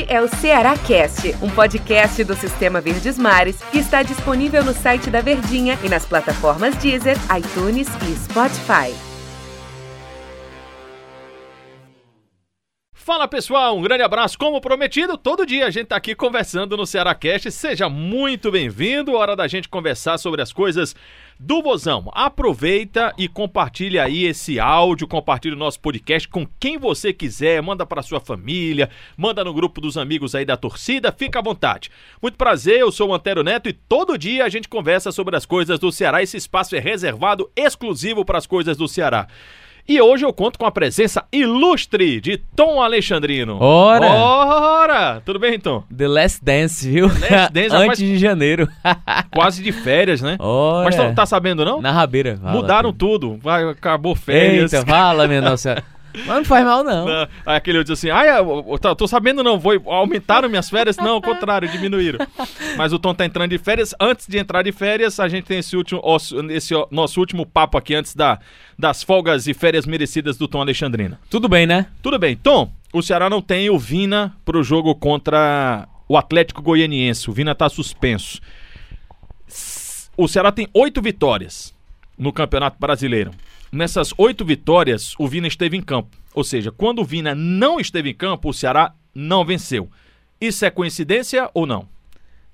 Este é o Ceará Cast, um podcast do Sistema Verdes Mares que está disponível no site da Verdinha e nas plataformas Deezer, iTunes e Spotify. Fala pessoal, um grande abraço. Como prometido, todo dia a gente tá aqui conversando no Ceará Cast. Seja muito bem-vindo. Hora da gente conversar sobre as coisas do Vozão. Aproveita e compartilha aí esse áudio, compartilha o nosso podcast com quem você quiser, manda para sua família, manda no grupo dos amigos aí da torcida, fica à vontade. Muito prazer, eu sou o Antero Neto e todo dia a gente conversa sobre as coisas do Ceará. Esse espaço é reservado exclusivo para as coisas do Ceará. E hoje eu conto com a presença ilustre de Tom Alexandrino. Ora! Ora! Tudo bem, Tom? The Last Dance, viu? Last Dance, Antes rapaz. de janeiro. Quase de férias, né? Ora! Mas tá, tá sabendo, não? Na rabeira. Mudaram tudo. Acabou férias. Eita, fala, minha nossa. Mas não faz mal, não. Não, Aí aquele outro disse assim: Ah, eu, eu, tô- tô sabendo não, vou, aumentaram minhas férias? Não, ao contrário, diminuíram. Mas o Tom tá entrando de férias. Antes de entrar de férias, a gente tem esse, último, esse nosso último papo aqui antes da, das folgas e férias merecidas do Tom Alexandrino. Tudo bem, né? Tudo bem, Tom, o Ceará não tem o Vina pro jogo contra o Atlético Goianiense. O Vina tá suspenso. O Ceará tem oito vitórias no Campeonato Brasileiro. Nessas oito vitórias, o Vina esteve em campo. Ou seja, quando o Vina não esteve em campo, o Ceará não venceu. Isso é coincidência ou não?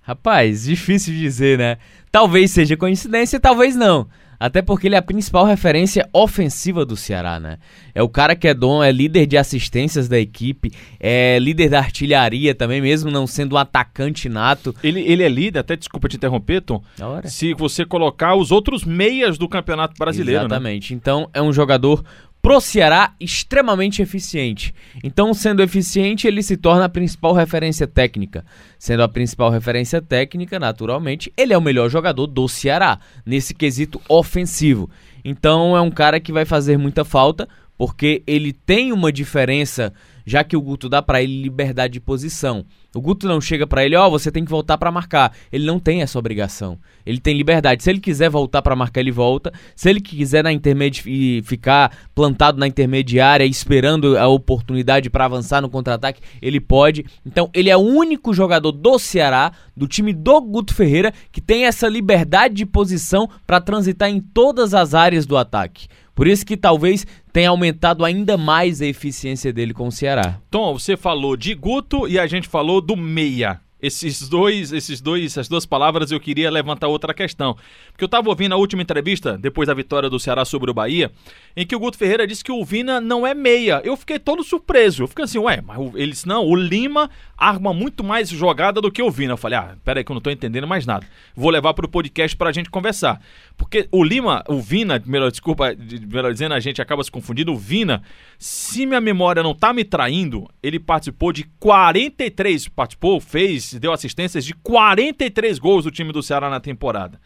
Rapaz, difícil dizer, né? Talvez seja coincidência, talvez não. Até porque ele é a principal referência ofensiva do Ceará, né? É o cara que é dom, é líder de assistências da equipe, é líder da artilharia também, mesmo não sendo um atacante nato. Ele, ele é líder, até desculpa te interromper, Tom, se você colocar os outros meias do Campeonato Brasileiro, né? Exatamente. Então é um jogador pro Ceará extremamente eficiente. Então, sendo eficiente, ele se torna a principal referência técnica. Sendo a principal referência técnica, naturalmente, ele é o melhor jogador do Ceará nesse quesito ofensivo. Então, é um cara que vai fazer muita falta porque ele tem uma diferença, já que o Guto dá pra ele liberdade de posição. O Guto não chega pra ele, ó, você tem que voltar pra marcar. Ele não tem essa obrigação. Ele tem liberdade. Se ele quiser voltar pra marcar, ele volta. Se ele quiser na intermedi ficar plantado na intermediária esperando a oportunidade pra avançar no contra-ataque, ele pode. Então, ele é o único jogador do Ceará, do time do Guto Ferreira, que tem essa liberdade de posição pra transitar em todas as áreas do ataque. Por isso que talvez tenha aumentado ainda mais a eficiência dele com o Ceará. Tom, você falou de Guto e a gente falou do meia. Esses dois, esses dois, essas duas palavras eu queria levantar outra questão. Porque eu tava ouvindo a última entrevista, depois da vitória do Ceará sobre o Bahia, em que o Guto Ferreira disse que o Vina não é meia. Eu fiquei todo surpreso. Eu fiquei assim, ué, mas o- ele disse, não, o Lima arma muito mais jogada do que o Vina. Eu falei, ah, peraí que eu não tô entendendo mais nada. Vou levar pro podcast pra gente conversar. Porque o Lima, o Vina, melhor, desculpa, de- melhor dizendo, a gente acaba se confundindo. O Vina, se minha memória não tá me traindo, ele participou de 43, participou, fez, deu assistências de 43 gols do time do Ceará na temporada.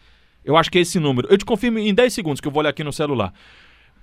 Eu acho que é esse número. Eu te confirmo em 10 segundos que eu vou olhar aqui no celular.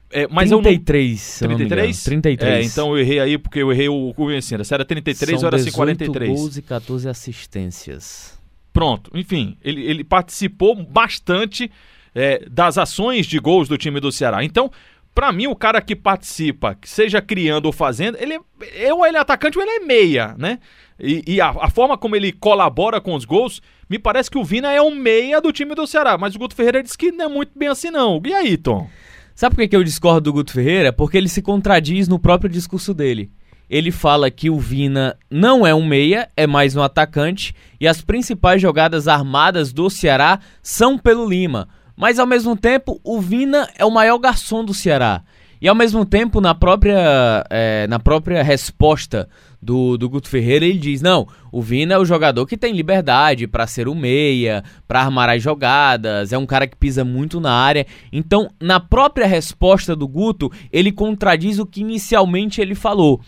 É, mas eu não... 33, se eu não me engano. 33? 33. É, então eu errei aí porque eu errei o convencendo. Se era 33 São ou era 18 43. gols e 14 assistências. Pronto, enfim, ele, ele participou bastante é, das ações de gols do time do Ceará. Então, pra mim, o cara que participa, seja criando ou fazendo, ele é, ou ele é atacante ou ele é meia, né? E, e a, a forma como ele colabora com os gols, me parece que o Vina é um meia do time do Ceará, mas o Guto Ferreira disse que não é muito bem assim não. E aí, Tom? Sabe por que eu discordo do Guto Ferreira? Porque ele se contradiz no próprio discurso dele. Ele fala que o Vina não é um meia, é mais um atacante, e as principais jogadas armadas do Ceará são pelo Lima. Mas ao mesmo tempo, o Vina é o maior garçom do Ceará. E ao mesmo tempo, na própria, eh, na própria resposta do, do Guto Ferreira, ele diz: não, o Vina é o jogador que tem liberdade pra ser o meia, pra armar as jogadas, é um cara que pisa muito na área. Então, na própria resposta do Guto, ele contradiz o que inicialmente ele falou.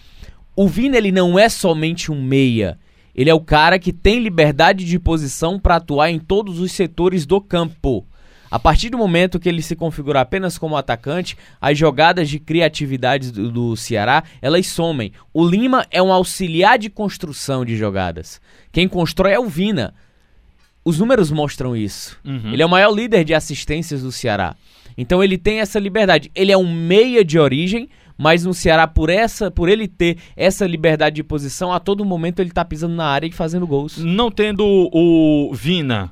O Vina ele não é somente um meia. Ele é o cara que tem liberdade de posição para atuar em todos os setores do campo. A partir do momento que ele se configura apenas como atacante, as jogadas de criatividade do, do Ceará, elas somem. O Lima é um auxiliar de construção de jogadas. Quem constrói é o Vina. Os números mostram isso. Uhum. Ele é o maior líder de assistências do Ceará. Então ele tem essa liberdade. Ele é um meia de origem, mas no Ceará, por essa, por ele ter essa liberdade de posição, a todo momento ele tá pisando na área e fazendo gols. Não tendo o Vina,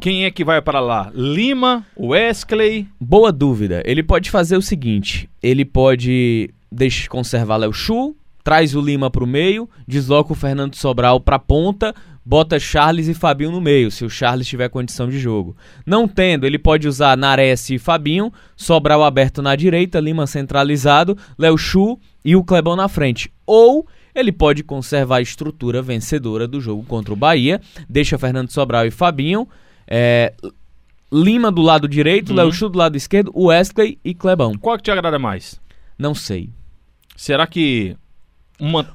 quem é que vai para lá? Lima, Wesley? Boa dúvida. Ele pode fazer o seguinte: ele pode deixar conservar Léo Chu, traz o Lima pro meio, desloca o Fernando Sobral pra ponta, bota Charles e Fabinho no meio, se o Charles tiver condição de jogo. Não tendo, ele pode usar Nares e Fabinho, Sobral aberto na direita, Lima centralizado, Léo Chu e o Clebão na frente. Ou ele pode conservar a estrutura vencedora do jogo contra o Bahia, deixa Fernando Sobral e Fabinho, é, Lima do lado direito, Uhum. Léo Chu do lado esquerdo, Wesley e Clebão. Qual que te agrada mais? Não sei. Será que uma,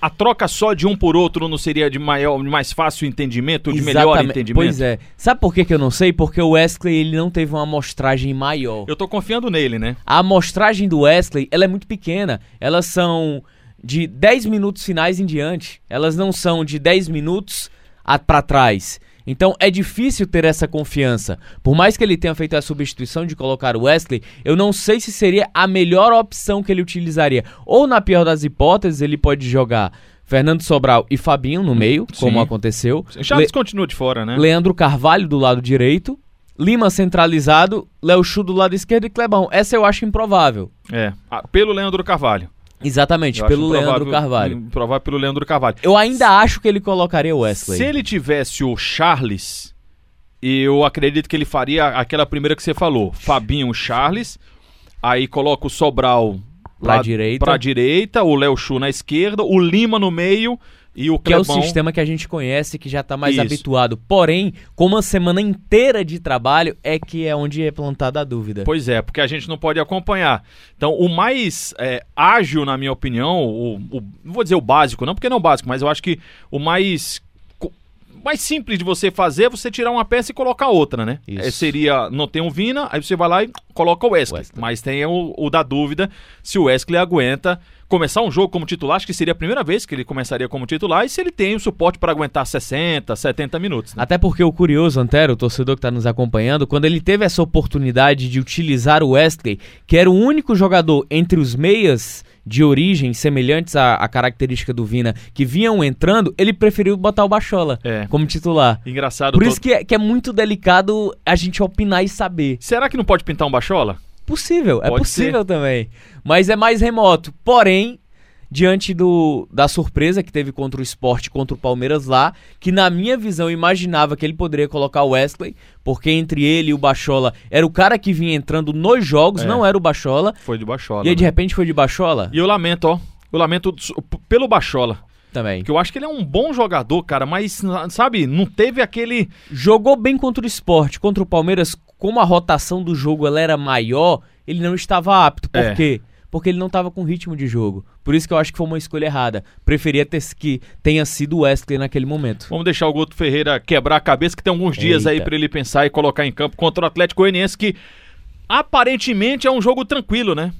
a troca só de um por outro não seria de maior, de mais fácil entendimento, de melhor Exatamente. entendimento? Pois é. Sabe por que, que eu não sei? Porque o Wesley ele não teve uma amostragem maior. Eu tô confiando nele, né? A amostragem do Wesley ela é muito pequena. Elas são de 10 minutos finais em diante. Elas não são de 10 minutos a- pra trás. Então é difícil ter essa confiança. Por mais que ele tenha feito a substituição de colocar o Wesley, eu não sei se seria a melhor opção que ele utilizaria. Ou na pior das hipóteses, ele pode jogar Fernando Sobral e Fabinho no meio, como Sim. aconteceu. Charles continua de fora, né? Leandro Carvalho do lado direito, Lima centralizado, Léo Chu do lado esquerdo e Clebão. Essa eu acho improvável. É, ah, pelo Leandro Carvalho. Exatamente, Eu pelo Leandro improvável- Carvalho. Improvável pelo Leandro Carvalho. Eu ainda acho que ele colocaria o Wesley. Se ele tivesse o Charles, eu acredito que ele faria aquela primeira que você falou. Fabinho, Charles. Aí coloca o Sobral Pra lá direita. pra direita, o Léo Chu na esquerda, o Lima no meio e o Que é o sistema que a gente conhece, que já tá mais Isso. habituado. Porém, com uma semana inteira de trabalho, é que é onde é plantada a dúvida. Pois é, porque a gente não pode acompanhar. Então, o mais é, ágil, na minha opinião, o, o- não vou dizer o básico, não porque não é o básico, mas eu acho que o mais mais simples de você fazer é você tirar uma peça e colocar outra, né? Isso. É, seria, não tem um Vina, aí você vai lá e coloca o Wesley. Wesley. Mas tem o, o da dúvida se o Wesley aguenta começar um jogo como titular. Acho que seria a primeira vez que ele começaria como titular e se ele tem o suporte para aguentar 60, 70 minutos. né? Até porque o curioso, Antero, o torcedor que está nos acompanhando, quando ele teve essa oportunidade de utilizar o Wesley, que era o único jogador entre os meias de origem semelhantes à, à característica do Vina que vinham entrando, ele preferiu botar o Bachola É. como titular. Engraçado. Por todo- isso que é, que é muito delicado a gente opinar e saber. Será que não pode pintar um bachola? Possível, é Pode possível também. Mas é mais remoto. Porém, diante do, da surpresa que teve contra o Sport, contra o Palmeiras lá, que na minha visão eu imaginava que ele poderia colocar o Wesley, porque entre ele e o Bachola era o cara que vinha entrando nos jogos, É. não era o Bachola. Foi de bachola. e aí de né? repente foi de Bachola E eu lamento, ó. Eu lamento pelo Bachola. também. Porque eu acho que ele é um bom jogador, cara, mas, sabe, não teve aquele. Jogou bem contra o Sport, contra o Palmeiras, como a rotação do jogo ela era maior, ele não estava apto. Por É. quê? Porque ele não estava com ritmo de jogo. Por isso que eu acho que foi uma escolha errada. Preferia ter, que tenha sido o Wesley naquele momento. Vamos deixar o Guto Ferreira quebrar a cabeça, que tem alguns dias aí Eita. pra ele pensar e colocar em campo contra o Atlético Goianiense, que aparentemente é um jogo tranquilo, né?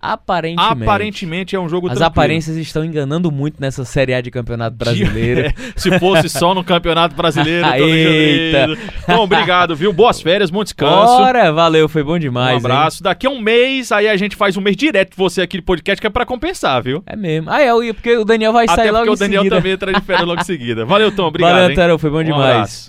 Aparentemente. Aparentemente é um jogo As tranquilo. aparências estão enganando muito nessa Série A de Campeonato Brasileiro. É, se fosse só no Campeonato Brasileiro, Eita. Bom, obrigado, viu? Boas férias, bom descanso. Ora, valeu, foi bom demais. um hein? abraço. Daqui a um mês, aí a gente faz um mês direto você aqui de podcast, que é pra compensar, viu? É mesmo. Ah, é, porque o Daniel vai Até sair porque logo o Daniel em seguida. também entra de férias logo em seguida. Valeu, Tom. Obrigado, Valeu, hein? Antero, foi bom Um demais. abraço.